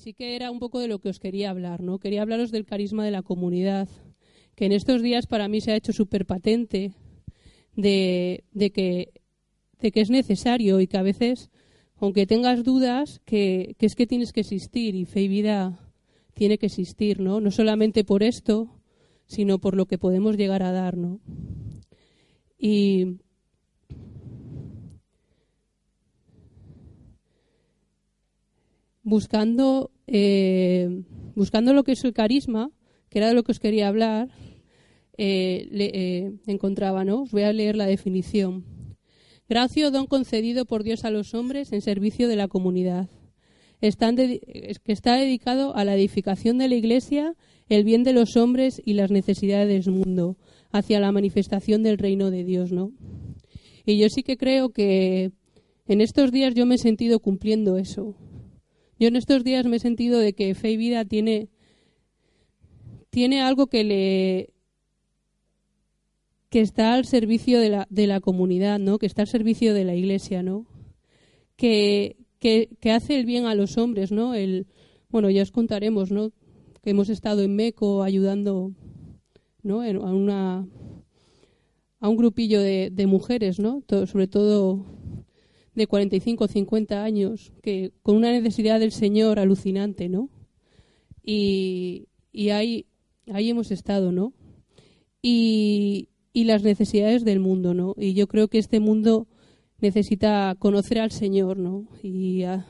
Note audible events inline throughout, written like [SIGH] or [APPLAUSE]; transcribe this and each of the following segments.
sí que era un poco de lo que os quería hablar, ¿no? Quería hablaros del carisma de la comunidad, que en estos días para mí se ha hecho súper patente de, que, es necesario y que a veces, aunque tengas dudas, que, que es que tienes que existir y fe y vida tiene que existir, ¿no? No solamente por esto, sino por lo que podemos llegar a dar, ¿no? Y buscando, eh, buscando lo que es el carisma, que era de lo que os quería hablar, eh, eh, encontraba, ¿no? Os voy a leer la definición. Gracia don concedido por Dios a los hombres en servicio de la comunidad. Está dedicado a la edificación de la Iglesia, el bien de los hombres y las necesidades del mundo, hacia la manifestación del reino de Dios, ¿no? Y yo sí que creo que en estos días yo me he sentido cumpliendo eso. Yo en estos días me he sentido de que Fe y Vida tiene, tiene algo que le que está al servicio de la, de la comunidad, ¿no? Que está al servicio de la iglesia, ¿no? Que, que, hace el bien a los hombres, ¿no? El, bueno, ya os contaremos, ¿no? Que hemos estado en Meco ayudando, ¿no? A una a un grupillo de, de mujeres, ¿no? sobre todo de 45 o 50 años, que con una necesidad del Señor alucinante, ¿no? Y, y ahí, ahí hemos estado, ¿no? Y, y las necesidades del mundo, ¿no? Y yo creo que este mundo necesita conocer al Señor, ¿no? Y a,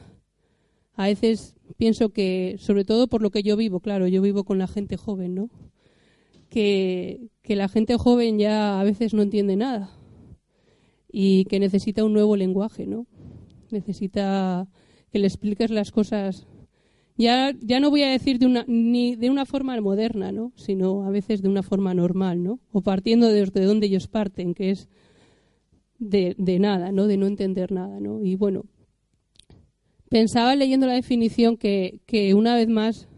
a veces pienso que, sobre todo por lo que yo vivo, claro, yo vivo con la gente joven, ¿no? Que, que la gente joven ya a veces no entiende nada y que necesita un nuevo lenguaje, ¿no? Necesita que le expliques las cosas. Ya, ya no voy a decir de una, ni de una forma moderna, ¿no? Sino a veces de una forma normal, ¿no? O partiendo desde donde ellos parten, que es de, de nada, ¿no? De no entender nada, ¿no? Y bueno, pensaba leyendo la definición que, que una vez más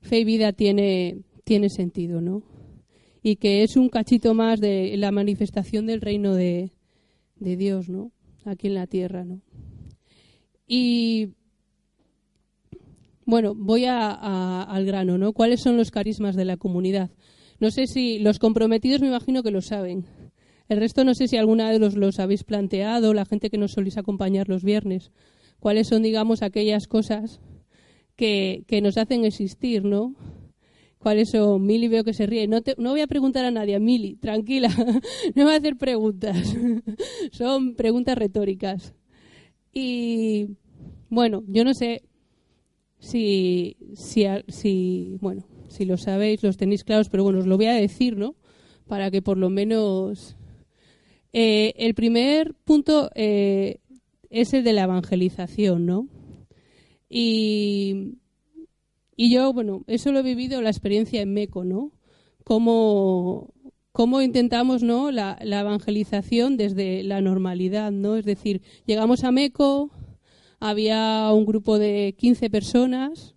fe y vida tiene, tiene sentido, ¿no? Y que es un cachito más de la manifestación del reino de, de Dios, ¿no? Aquí en la tierra, ¿no? Y bueno, voy a, al grano, ¿no? ¿Cuáles son los carismas de la comunidad? No sé si los comprometidos me imagino que lo saben. El resto no sé si alguna de los los habéis planteado, la gente que nos solís acompañar los viernes. ¿Cuáles son, digamos, aquellas cosas que, que nos hacen existir, ¿no? Cuáles son. Mili veo que se ríe. No, no voy a preguntar a nadie, Mili, tranquila, [LAUGHS] no voy a hacer preguntas. [LAUGHS] son preguntas retóricas. Y bueno, yo no sé si, si, si, bueno, si lo sabéis, los tenéis claros, pero bueno, os lo voy a decir, ¿no? Para que por lo menos... Eh, el primer punto eh, es el de la evangelización, ¿no? Y y yo, bueno, eso lo he vivido la experiencia en MECO, ¿no? Cómo, cómo intentamos, ¿no? La, evangelización desde la normalidad, ¿no? Es decir, llegamos a MECO, había un grupo de 15 personas,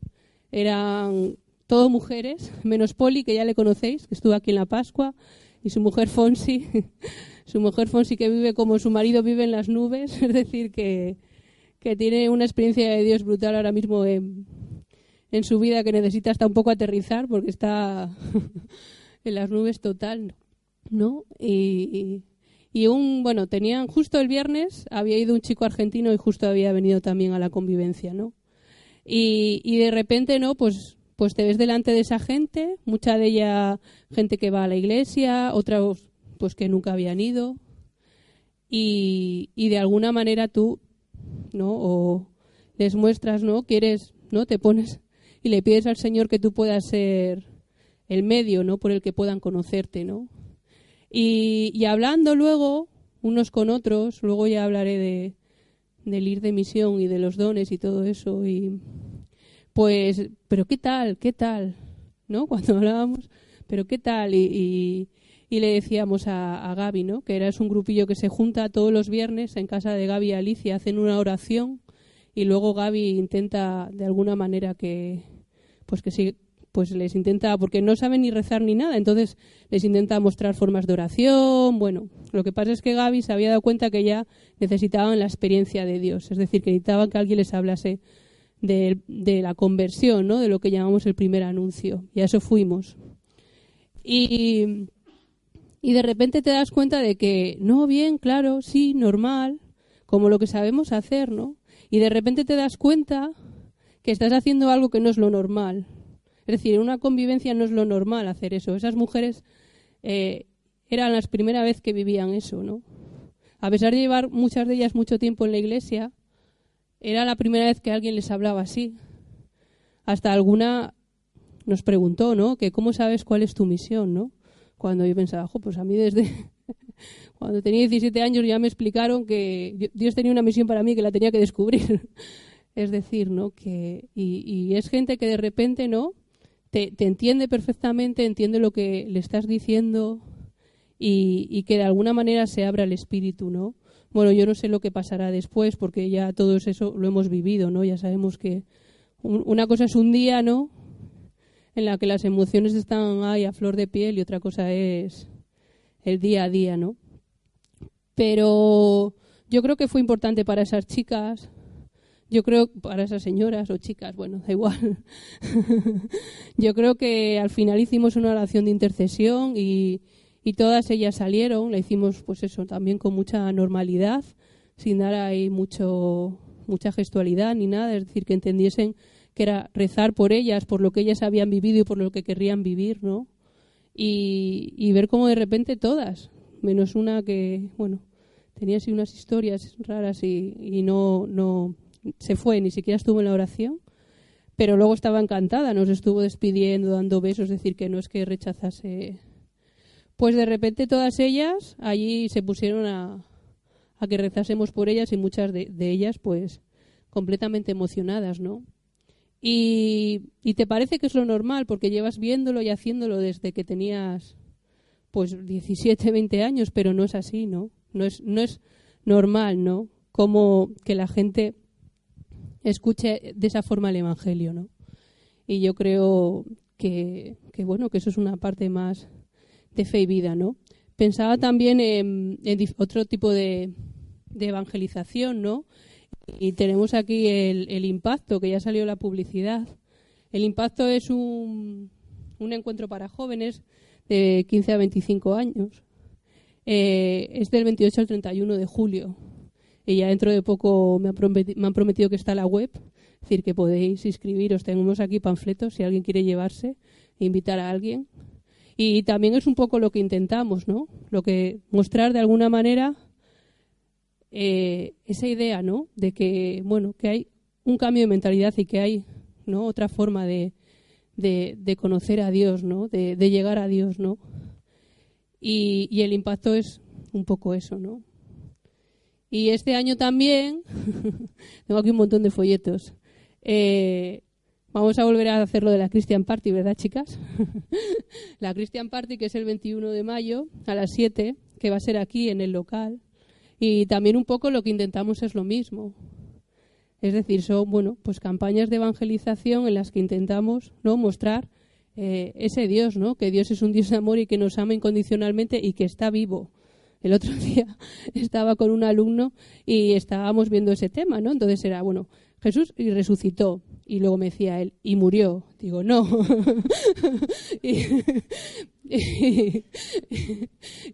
eran todo mujeres, menos Poli, que ya le conocéis, que estuvo aquí en la Pascua, y su mujer Fonsi, [LAUGHS] su mujer Fonsi que vive como su marido vive en las nubes, [LAUGHS] es decir, que, que tiene una experiencia de Dios brutal ahora mismo en, en su vida que necesita hasta un poco aterrizar porque está [LAUGHS] en las nubes total, ¿no? Y, un, bueno, tenían justo el viernes, había ido un chico argentino y justo había venido también a la convivencia, ¿no? Y, y de repente, ¿no? Pues, pues te ves delante de esa gente, mucha de ella gente que va a la iglesia, otros pues que nunca habían ido, y, y de alguna manera tú, ¿no? O les muestras, ¿no? Quieres, ¿no? Te pones y le pides al Señor que tú puedas ser el medio, ¿no? Por el que puedan conocerte, ¿no? Y, hablando luego unos con otros, luego ya hablaré de, del ir de misión y de los dones y todo eso y pues, pero qué tal, qué tal, ¿no? [LAUGHS] Cuando hablábamos, pero qué tal y, y, le decíamos a, a, Gaby, ¿no? Que era un grupillo que se junta todos los viernes en casa de Gaby y Alicia, hacen una oración y luego Gaby intenta de alguna manera que pues que sí pues les intenta porque no saben ni rezar ni nada entonces les intenta mostrar formas de oración bueno lo que pasa es que Gaby se había dado cuenta que ya necesitaban la experiencia de Dios es decir que necesitaban que alguien les hablase de, la conversión, ¿no? De lo que llamamos el primer anuncio. Y a eso fuimos. Y, y de repente te das cuenta de que, no, bien, claro, sí, normal, como lo que sabemos hacer, ¿no? Y de repente te das cuenta que estás haciendo algo que no es lo normal. Es decir, en una convivencia no es lo normal hacer eso. Esas mujeres eh, eran las primera vez que vivían eso, ¿no? A pesar de llevar muchas de ellas mucho tiempo en la iglesia, era la primera vez que alguien les hablaba así. Hasta alguna nos preguntó, ¿no? Que cómo sabes cuál es tu misión, ¿no? Cuando yo pensaba, pues a mí desde cuando tenía 17 años ya me explicaron que Dios tenía una misión para mí que la tenía que descubrir. [LAUGHS] es decir, ¿no? Que y, es gente que de repente, ¿no? Te, entiende perfectamente, entiende lo que le estás diciendo y, y que de alguna manera se abra el espíritu, ¿no? Bueno, yo no sé lo que pasará después porque ya todo eso lo hemos vivido, ¿no? Ya sabemos que una cosa es un día, ¿no? En la que las emociones están ahí a flor de piel y otra cosa es el día a día, ¿no? Pero yo creo que fue importante para esas chicas, yo creo para esas señoras o chicas, bueno, da igual. [LAUGHS] yo creo que al final hicimos una oración de intercesión y, todas ellas salieron, la hicimos pues eso también con mucha normalidad, sin dar ahí mucho mucha gestualidad ni nada, es decir, que entendiesen que era rezar por ellas, por lo que ellas habían vivido y por lo que querrían vivir, ¿no? Y, ver cómo de repente todas, menos una que, bueno, tenía así unas historias raras y, y no, no se fue, ni siquiera estuvo en la oración, pero luego estaba encantada, nos estuvo despidiendo, dando besos, es decir, que no es que rechazase pues de repente todas ellas allí se pusieron a, que rezásemos por ellas y muchas de, ellas pues completamente emocionadas, ¿no? Y, te parece que es lo normal porque llevas viéndolo y haciéndolo desde que tenías pues 17, 20 años, pero no es así, ¿no? No es, no es normal, ¿no? Como que la gente escuche de esa forma el Evangelio, ¿no? Y yo creo que, que bueno, que eso es una parte más de fe y vida, ¿no? Pensaba también en, otro tipo de, evangelización, ¿no? Y tenemos aquí el, impacto, que ya salió la publicidad. El impacto es un, un encuentro para jóvenes de 15 a 25 años. Eh, es del 28 al 31 de julio. Y ya dentro de poco me han, prometido, me han prometido que está la web, es decir, que podéis inscribiros. Tenemos aquí panfletos si alguien quiere llevarse, invitar a alguien. Y también es un poco lo que intentamos, ¿no? Lo que mostrar de alguna manera eh, esa idea, ¿no? De que, bueno, que hay un cambio de mentalidad y que hay, ¿no? Otra forma de, de, conocer a Dios, ¿no? De, llegar a Dios, ¿no? Y, el impacto es un poco eso, ¿no? Y este año también, [LAUGHS] tengo aquí un montón de folletos, eh, Vamos a volver a hacer lo de la Christian Party, ¿verdad, chicas? [LAUGHS] la Christian Party, que es el 21 de mayo a las 7, que va a ser aquí en el local. Y también un poco lo que intentamos es lo mismo. Es decir, son bueno, pues campañas de evangelización en las que intentamos no mostrar eh, ese Dios, ¿no? Que Dios es un Dios de amor y que nos ama incondicionalmente y que está vivo. El otro [LAUGHS] día estaba con un alumno y estábamos viendo ese tema, ¿no? Entonces era, bueno, Jesús y resucitó. Y luego me decía él, y murió. Digo, no. [LAUGHS] [LAUGHS]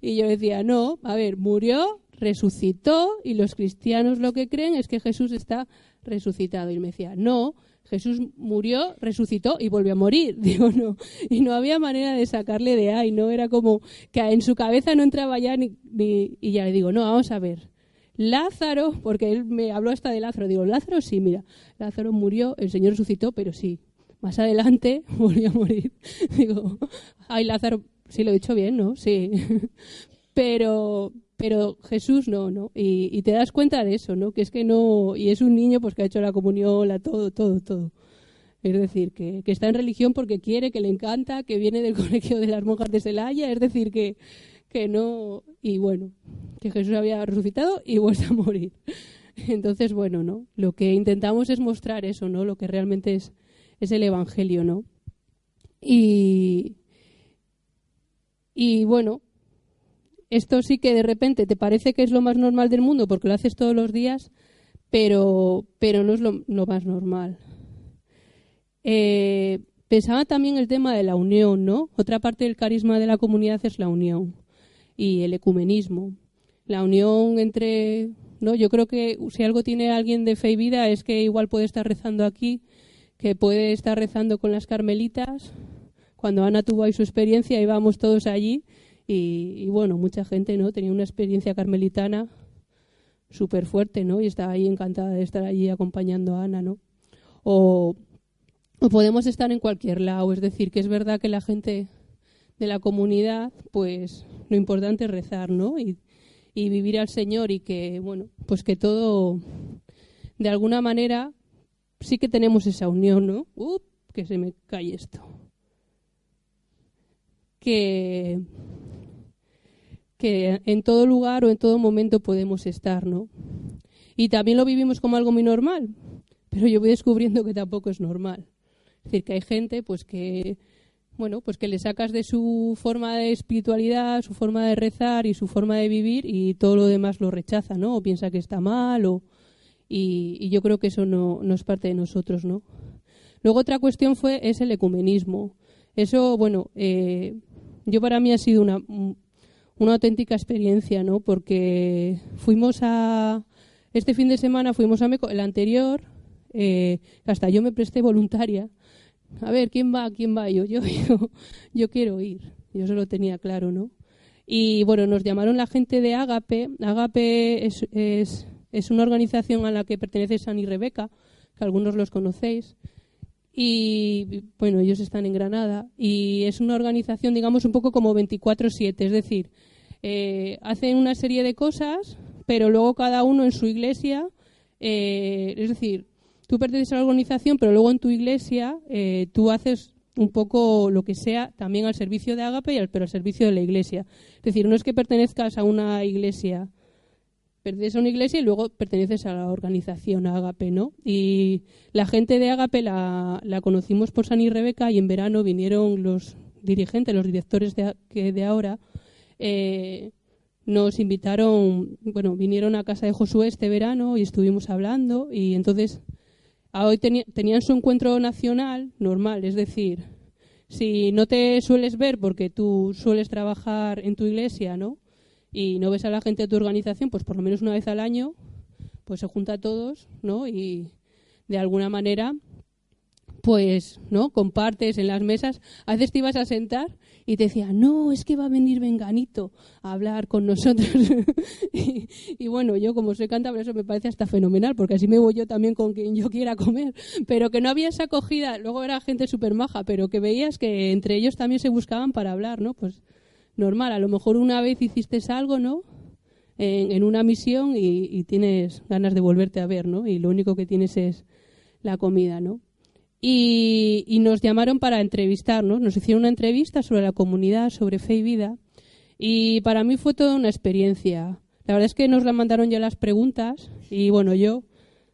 y, yo decía, no, a ver, murió, resucitó, y los cristianos lo que creen es que Jesús está resucitado. Y me decía, no, Jesús murió, resucitó y volvió a morir. [LAUGHS] Digo, no. Y no había manera de sacarle de ahí, ¿no? Era como que en su cabeza no entraba ya ni, ni... Y ya le digo, no, vamos a ver. Lázaro, porque él me habló hasta de Lázaro, digo, Lázaro sí, mira, Lázaro murió, el Señor resucitó, pero sí, más adelante [LAUGHS] volvió a morir. [LAUGHS] Digo, ay, Lázaro, sí lo he dicho bien, ¿no? Sí. Pero, pero Jesús no, ¿no? Y, te das cuenta de eso, ¿no? Que es que no, y es un niño pues que ha hecho la comunión, la todo, todo, todo. Es decir, que, que está en religión porque quiere, que le encanta, que viene del [LAUGHS] colegio de las monjas de Celaya, es decir, que, que no, y bueno, que Jesús había resucitado y [LAUGHS] vuelve a morir. Entonces, bueno, ¿no? Lo que intentamos es mostrar eso, ¿no? Lo que realmente es, es el Evangelio, ¿no? Y, y bueno, esto sí que de repente te parece que es lo más normal del mundo porque lo haces todos los días, pero, pero no es lo, más normal. Eh, pensaba también el tema de la unión, ¿no? Otra parte del carisma de la comunidad es la unión y el ecumenismo. La unión entre, ¿no? Yo creo que si algo tiene alguien de fe y vida es que igual puede estar rezando aquí, que puede estar rezando con las carmelitas. Cuando Ana tuvo ahí su experiencia íbamos todos allí y, bueno, mucha gente, ¿no? Tenía una experiencia carmelitana súper fuerte, ¿no? Y estaba ahí encantada de estar allí acompañando a Ana, ¿no? O, podemos estar en cualquier lado, es decir, que es verdad que la gente de la comunidad, pues lo importante es rezar, ¿no? Y, y vivir al Señor y que, bueno, pues que todo, de alguna manera, sí que tenemos esa unión, ¿no? Uh, que se me cae esto. Que, en todo lugar o en todo momento podemos estar, ¿no? Y también lo vivimos como algo muy normal, pero yo voy descubriendo que tampoco es normal. Es decir, que hay gente, pues que bueno, pues que le sacas de su forma de espiritualidad, su forma de rezar y su forma de vivir y todo lo demás lo rechaza, ¿no? O piensa que está mal o y, yo creo que eso no, no, es parte de nosotros, ¿no? Luego otra cuestión fue es el ecumenismo. Eso, bueno, eh, yo para mí ha sido una, una auténtica experiencia, ¿no? Porque fuimos a este fin de semana fuimos a Meco, el anterior, eh, hasta yo me presté voluntaria a ver, ¿quién va? ¿Quién va? Yo, [LAUGHS] yo, yo, quiero ir. Yo eso lo tenía claro, ¿no? Y bueno, nos llamaron la gente de Agape. Agape es, es, es una organización a la que pertenece San y Rebeca, que algunos los conocéis. Y bueno, ellos están en Granada. Y es una organización, digamos, un poco como 24-7. Es decir, eh, hacen una serie de cosas, pero luego cada uno en su iglesia. Eh, es decir, tú perteneces a la organización, pero luego en tu iglesia eh, tú haces un poco lo que sea también al servicio de al, pero al servicio de la iglesia. Es decir, no es que pertenezcas a una iglesia, perteneces a una iglesia y luego perteneces a la organización Agape, ¿no? Y la gente de Agape la, conocimos por San y Rebeca y en verano vinieron los dirigentes, los directores de, que de ahora, eh, nos invitaron, bueno, vinieron a casa de Josué este verano y estuvimos hablando y entonces hoy tenían su encuentro nacional normal, es decir, si no te sueles ver porque tú sueles trabajar en tu iglesia, ¿no? Y no ves a la gente de tu organización, pues por lo menos una vez al año, pues se junta a todos, ¿no? Y de alguna manera pues, ¿no? Compartes en las mesas. A veces te ibas a sentar y te decía, no, es que va a venir Venganito a hablar con nosotros. [LAUGHS] y, bueno, yo como soy cántabra, eso me parece hasta fenomenal, porque así me voy yo también con quien yo quiera comer. Pero que no había esa acogida, luego era gente súper maja, pero que veías que entre ellos también se buscaban para hablar, ¿no? Pues normal, a lo mejor una vez hiciste algo, ¿no? En, una misión y, y tienes ganas de volverte a ver, ¿no? Y lo único que tienes es la comida, ¿no? y, nos llamaron para entrevistarnos. Nos hicieron una entrevista sobre la comunidad, sobre fe y vida. Y para mí fue toda una experiencia. La verdad es que nos la mandaron ya las preguntas y bueno, yo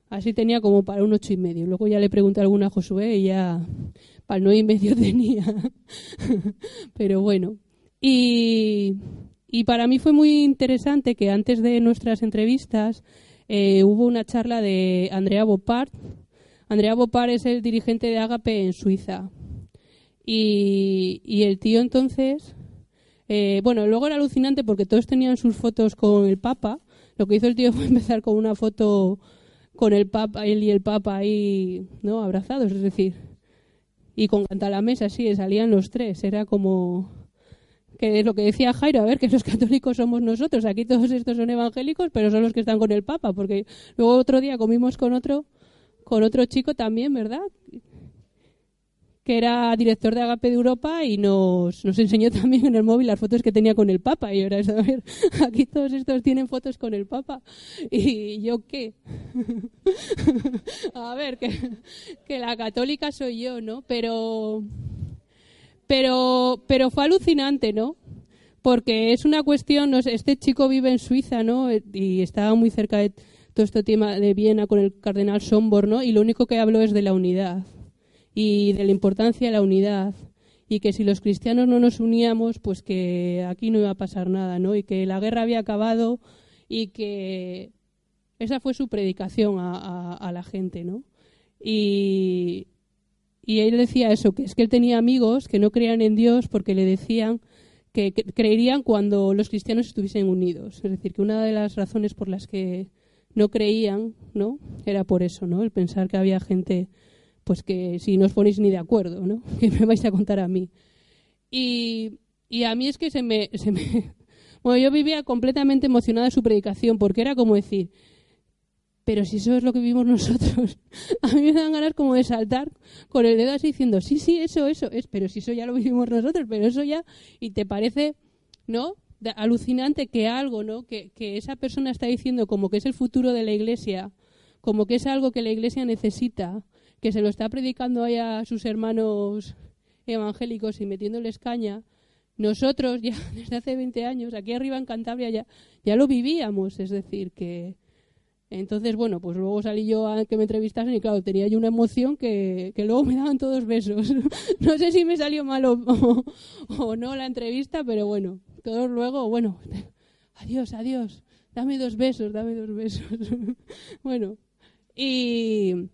así tenía como para un ocho y medio. Luego ya le pregunté alguna a Josué y ya para el nueve y medio [LAUGHS] tenía. Pero bueno. Y, para mí fue muy interesante que antes de nuestras entrevistas eh, hubo una charla de Andrea Bopart, Andrea Bopar es el dirigente de Agape en Suiza. Y, el tío entonces, eh, bueno, luego era alucinante porque todos tenían sus fotos con el Papa. Lo que hizo el tío [LAUGHS] fue empezar con una foto con el Papa, él y el Papa ahí, ¿no? Abrazados, es decir, y con canta la mesa, sí, salían los tres. Era como que es lo que decía Jairo, a ver, que los católicos somos nosotros, aquí todos estos son evangélicos, pero son los que están con el Papa, porque luego otro día comimos con otro con otro chico también, ¿verdad? que era director de Agape de Europa y nos, nos enseñó también en el móvil las fotos que tenía con el Papa. Y ahora es, a ver, [LAUGHS] aquí todos estos tienen fotos con el Papa. ¿Y yo qué? [LAUGHS] a ver, que, que la católica soy yo, ¿no? Pero, pero, pero fue alucinante, ¿no? Porque es una cuestión, este chico vive en Suiza, ¿no? Y estaba muy cerca de todo este tema de Viena con el cardenal Somborno y lo único que habló es de la unidad y de la importancia de la unidad y que si los cristianos no nos uníamos, pues que aquí no iba a pasar nada, ¿no? Y que la guerra había acabado y que esa fue su predicación a, la gente, ¿no? Y, y él decía eso, que es que él tenía amigos que no creían en Dios porque le decían que, creerían cuando los cristianos estuviesen unidos. Es decir, que una de las razones por las que no creían, ¿no? Era por eso, ¿no? El pensar que había gente, pues que si no os ponéis ni de acuerdo, ¿no? [LAUGHS] Que me vais a contar a mí. Y, y a mí es que se me, se me... [LAUGHS] Bueno, yo vivía completamente emocionada de su predicación porque era como decir, pero si eso es lo que vivimos nosotros, [LAUGHS] a mí me dan ganas como de saltar con el dedo así diciendo, sí, sí, eso, eso, es, pero si eso ya lo vivimos nosotros, pero eso ya, y te parece, ¿no? alucinante que algo, ¿no? Que, que esa persona está diciendo como que es el futuro de la iglesia, como que es algo que la iglesia necesita, que se lo está predicando ahí a sus hermanos evangélicos y metiéndoles caña, nosotros ya [LAUGHS] desde hace 20 años, aquí arriba en Cantabria, ya, ya lo vivíamos. Es decir, que, entonces, bueno, pues luego salí yo a que me entrevistasen y claro, tenía yo una emoción que, que luego me daban todos besos. [LAUGHS] no sé si me salió mal o, no la entrevista, pero bueno, todos luego, bueno, [LAUGHS] adiós, adiós, dame dos besos, dame dos besos. [LAUGHS] bueno, y,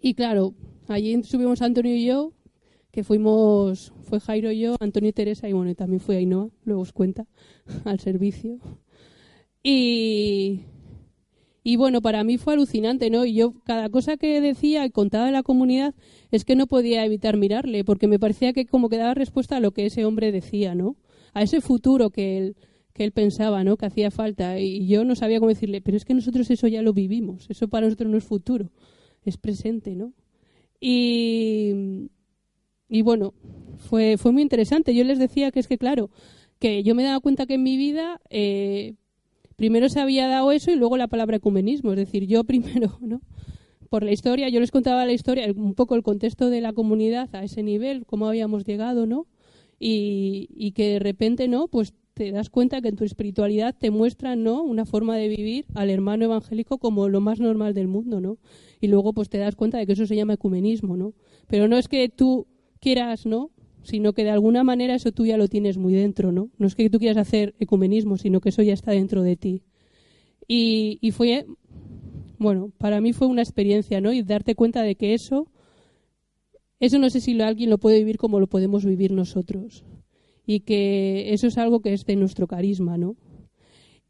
y claro, allí subimos Antonio y yo, que fuimos, fue Jairo y yo, Antonio y Teresa, y bueno, también fue Ainhoa, luego os cuenta, al servicio. Y, y bueno, para mí fue alucinante, ¿no? Y yo, cada cosa que decía y contaba de la comunidad, es que no podía evitar mirarle, porque me parecía que como que daba respuesta a lo que ese hombre decía, ¿no? A ese futuro que él, que él pensaba, ¿no? Que hacía falta. Y yo no sabía cómo decirle, pero es que nosotros eso ya lo vivimos, eso para nosotros no es futuro, es presente, ¿no? Y, y bueno, fue, fue muy interesante. Yo les decía que es que, claro, que yo me daba cuenta que en mi vida eh, primero se había dado eso y luego la palabra ecumenismo. Es decir, yo [LAUGHS] primero, ¿no? Por la historia, yo les contaba la historia, un poco el contexto de la comunidad a ese nivel, cómo habíamos llegado, ¿no? Y, y que de repente, ¿no? Pues te das cuenta que en tu espiritualidad te muestran, ¿no? Una forma de vivir al hermano evangélico como lo más normal del mundo, ¿no? Y luego, pues te das cuenta de que eso se llama ecumenismo, ¿no? Pero no es que tú quieras, ¿no? Sino que de alguna manera eso tú ya lo tienes muy dentro, ¿no? No es que tú quieras hacer ecumenismo, sino que eso ya está dentro de ti. Y, y fue, bueno, para mí fue una experiencia, ¿no? Y darte cuenta de que eso, eso no sé si alguien lo puede vivir como lo podemos vivir nosotros. Y que eso es algo que es de nuestro carisma, ¿no?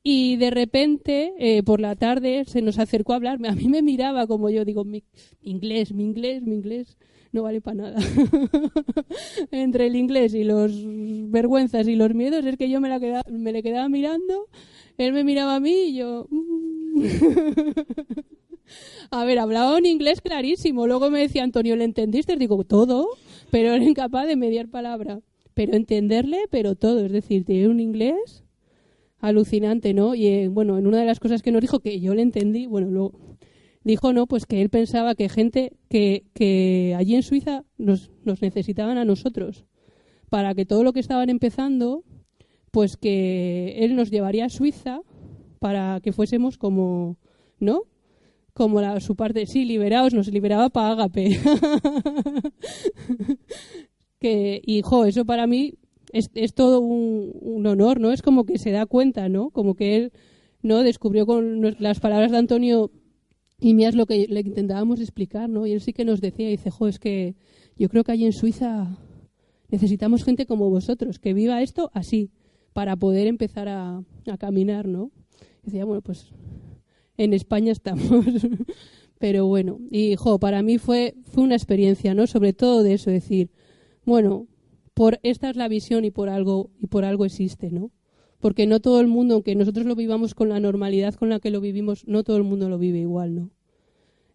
Y de repente, eh, por la tarde, se nos acercó a hablar. A mí me miraba como yo digo, mi inglés, mi inglés, mi inglés no vale para nada. [LAUGHS] Entre el inglés y los vergüenzas y los miedos es que yo me, la quedaba, me le quedaba mirando, él me miraba a mí y yo... Mm". [LAUGHS] a ver, hablaba un inglés clarísimo. Luego me decía Antonio, ¿le entendiste? Digo, todo, pero era incapaz de mediar palabra. Pero entenderle, pero todo. Es decir, tiene un inglés alucinante, ¿no? Y eh, bueno, en una de las cosas que nos dijo que yo le entendí, bueno, luego dijo no, pues que él pensaba que gente que, que allí en Suiza nos, necesitaban a nosotros para que todo lo que estaban empezando, pues que él nos llevaría a Suiza para que fuésemos como, ¿no? Como la, su parte, sí, liberados, nos liberaba para Agape. [LAUGHS] que, y, jo, eso para mí es, es todo un, un, honor, ¿no? Es como que se da cuenta, ¿no? Como que él, ¿no? Descubrió con las palabras de Antonio y mira es lo que le intentábamos explicar, ¿no? Y él sí que nos decía, dice, jo, es que yo creo que allí en Suiza necesitamos gente como vosotros, que viva esto así, para poder empezar a, a caminar, ¿no? Y decía, bueno, pues en España estamos. [LAUGHS] Pero bueno, y jo, para mí fue, fue una experiencia, ¿no? Sobre todo de eso, decir, bueno, por esta es la visión y por algo, y por algo existe, ¿no? Porque no todo el mundo, aunque nosotros lo vivamos con la normalidad con la que lo vivimos, no todo el mundo lo vive igual, ¿no?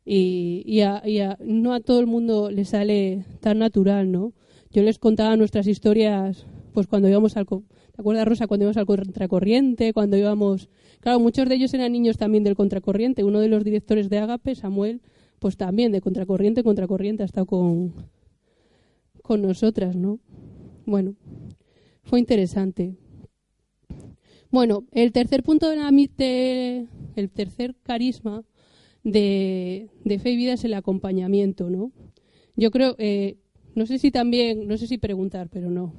Y, y, a, no a todo el mundo le sale tan natural, ¿no? Yo les contaba nuestras historias, pues cuando íbamos al... ¿Te acuerdas, Rosa? Cuando íbamos al contracorriente, cuando íbamos... Claro, muchos de ellos eran niños también del contracorriente. Uno de los directores de Agape, Samuel, pues también de contracorriente, contracorriente, ha estado con, con nosotras, ¿no? Bueno, fue interesante. Bueno, el tercer punto de la el tercer carisma de, fe y vida es el acompañamiento, ¿no? Yo creo, eh, no sé si también, no sé si preguntar, pero no.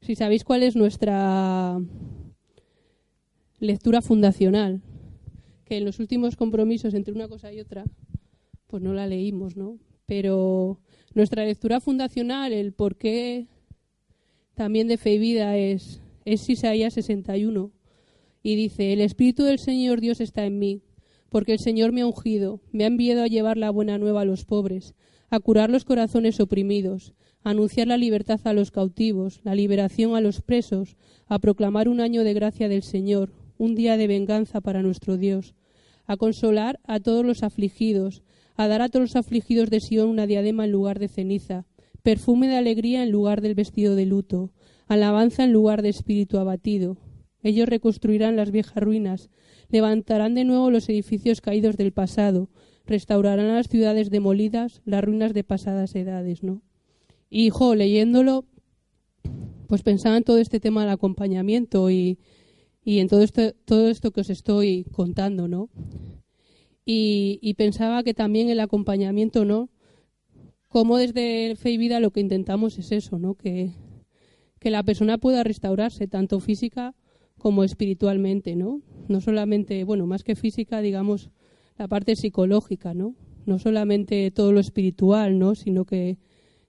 Si sabéis cuál es nuestra lectura fundacional, que en los últimos compromisos entre una cosa y otra, pues no la leímos, ¿no? pero nuestra lectura fundacional, el porqué también de fe y vida es, es Isaías 61 y dice, el Espíritu del Señor Dios está en mí, porque el Señor me ha ungido, me ha enviado a llevar la buena nueva a los pobres, a curar los corazones oprimidos, a anunciar la libertad a los cautivos, la liberación a los presos, a proclamar un año de gracia del Señor, un día de venganza para nuestro Dios, a consolar a todos los afligidos, a dar a todos los afligidos de Sion una diadema en lugar de ceniza, perfume de alegría en lugar del vestido de luto, alabanza en lugar de espíritu abatido. Ellos reconstruirán las viejas ruinas, levantarán de nuevo los edificios caídos del pasado, restaurarán las ciudades demolidas, las ruinas de pasadas edades, ¿no? Y, hijo, leyéndolo, pues pensaba en todo este tema del acompañamiento y, en todo esto, todo esto que os estoy contando, ¿no? Y, pensaba que también el acompañamiento, ¿no? Como desde Fe y Vida lo que intentamos es eso, ¿no? Que la persona pueda restaurarse, tanto física como espiritualmente, ¿no? No solamente, bueno, más que física, digamos, la parte psicológica, ¿no? No solamente todo lo espiritual, ¿no? Sino que,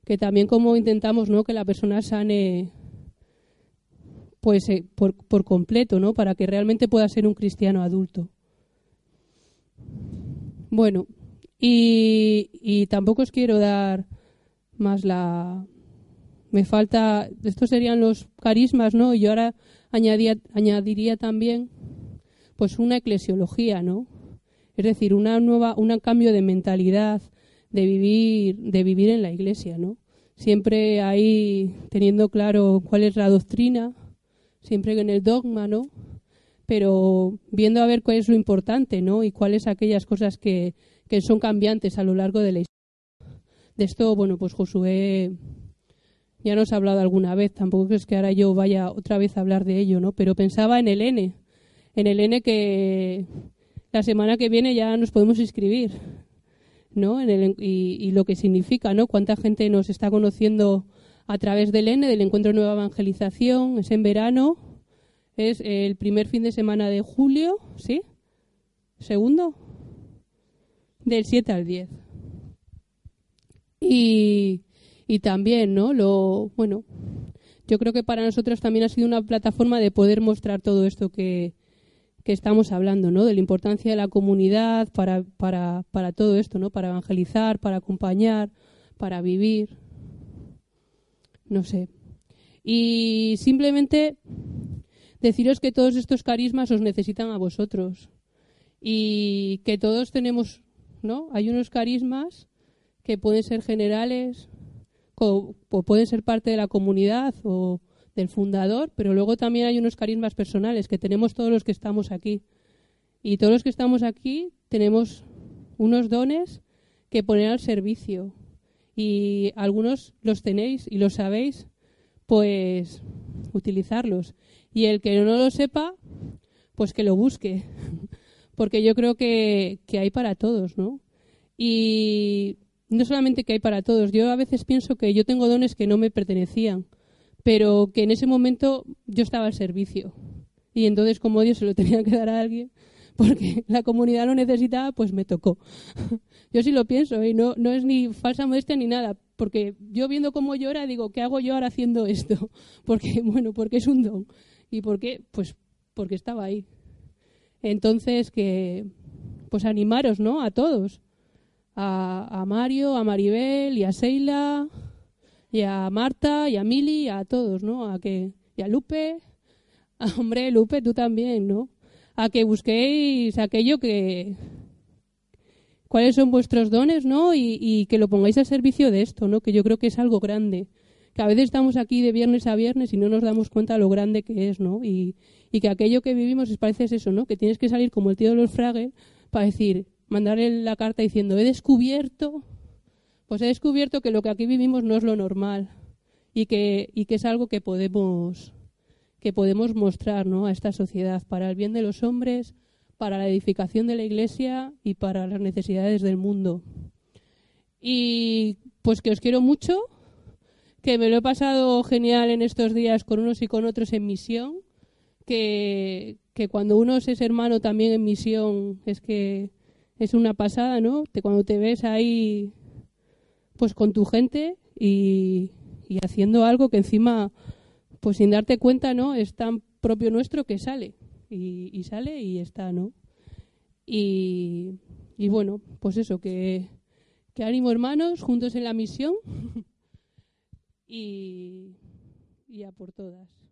que también como intentamos, ¿no? Que la persona sane pues eh, por, por, completo, ¿no? Para que realmente pueda ser un cristiano adulto. Bueno, y, y tampoco os quiero dar más la... Me falta... Estos serían los carismas, ¿no? Y yo ahora añadiría también pues una eclesiología, ¿no? Es decir, una nueva, un cambio de mentalidad, de vivir, de vivir en la iglesia, ¿no? Siempre ahí teniendo claro cuál es la doctrina, siempre en el dogma, ¿no? Pero viendo a ver cuál es lo importante, ¿no? Y cuáles aquellas cosas que, que son cambiantes a lo largo de la historia. De esto, bueno, pues Josué ya nos ha hablado alguna vez, tampoco es que ahora yo vaya otra vez a hablar de ello, ¿no? Pero pensaba en el N, en el N que la semana que viene ya nos podemos inscribir, ¿no? En el, y, y, lo que significa, ¿no? Cuánta gente nos está conociendo a través del N, del Encuentro de Nueva Evangelización, es en verano, es el primer fin de semana de julio, ¿sí? Segundo, del 7 al 10. Y, y también, ¿no? Lo, bueno, yo creo que para nosotros también ha sido una plataforma de poder mostrar todo esto que, que estamos hablando, ¿no? De la importancia de la comunidad para, para, para todo esto, ¿no? Para evangelizar, para acompañar, para vivir no sé. Y simplemente deciros que todos estos carismas os necesitan a vosotros y que todos tenemos, ¿no? Hay unos carismas que pueden ser generales o, pueden ser parte de la comunidad o del fundador, pero luego también hay unos carismas personales que tenemos todos los que estamos aquí. Y todos los que estamos aquí tenemos unos dones que poner al servicio y algunos los tenéis y los sabéis, pues utilizarlos. Y el que no lo sepa, pues que lo busque, [LAUGHS] porque yo creo que, que hay para todos, ¿no? Y no solamente que hay para todos, yo a veces pienso que yo tengo dones que no me pertenecían, pero que en ese momento yo estaba al servicio. Y entonces, como Dios se lo [LAUGHS] tenía que dar a alguien, porque la comunidad lo necesitaba, pues me tocó. [LAUGHS] yo sí lo pienso y no, no es ni falsa modestia ni nada, porque yo viendo cómo llora digo, ¿qué hago yo ahora haciendo esto? [LAUGHS] Porque, bueno, porque es un don. ¿Y por qué? Pues porque estaba ahí. Entonces, que, pues animaros, ¿no? A todos. A, a Mario, a Maribel y a Seila y a Marta y a Mili a todos, ¿no? A que, y a Lupe. Ah, [LAUGHS] hombre, Lupe, tú también, ¿no? a que busquéis aquello que cuáles son vuestros dones, ¿no? Y, que lo pongáis al servicio de esto, ¿no? Que yo creo que es algo grande. Que a veces estamos aquí de viernes a viernes y no nos damos cuenta lo grande que es, ¿no? Y, que aquello que vivimos es, parece eso, ¿no? Que tienes que salir como el tío de los fragues para decir, mandarle la carta diciendo, he descubierto, pues he descubierto que lo que aquí vivimos no es lo normal y que, y que es algo que podemos que podemos mostrar a esta sociedad para el bien de los hombres, para la edificación de la Iglesia y para las necesidades del mundo. Y pues que os quiero mucho, que me lo he pasado genial en estos días con unos y con otros en misión, que, que cuando uno es hermano también en misión es que es una pasada, ¿no? cuando te ves ahí pues con tu gente y, y haciendo algo que encima, pues sin darte cuenta, ¿no? Es tan propio nuestro que sale. Y, y sale y está, ¿no? Y, y bueno, pues eso, que, que ánimo hermanos, juntos en la misión [LAUGHS] y, y a por todas.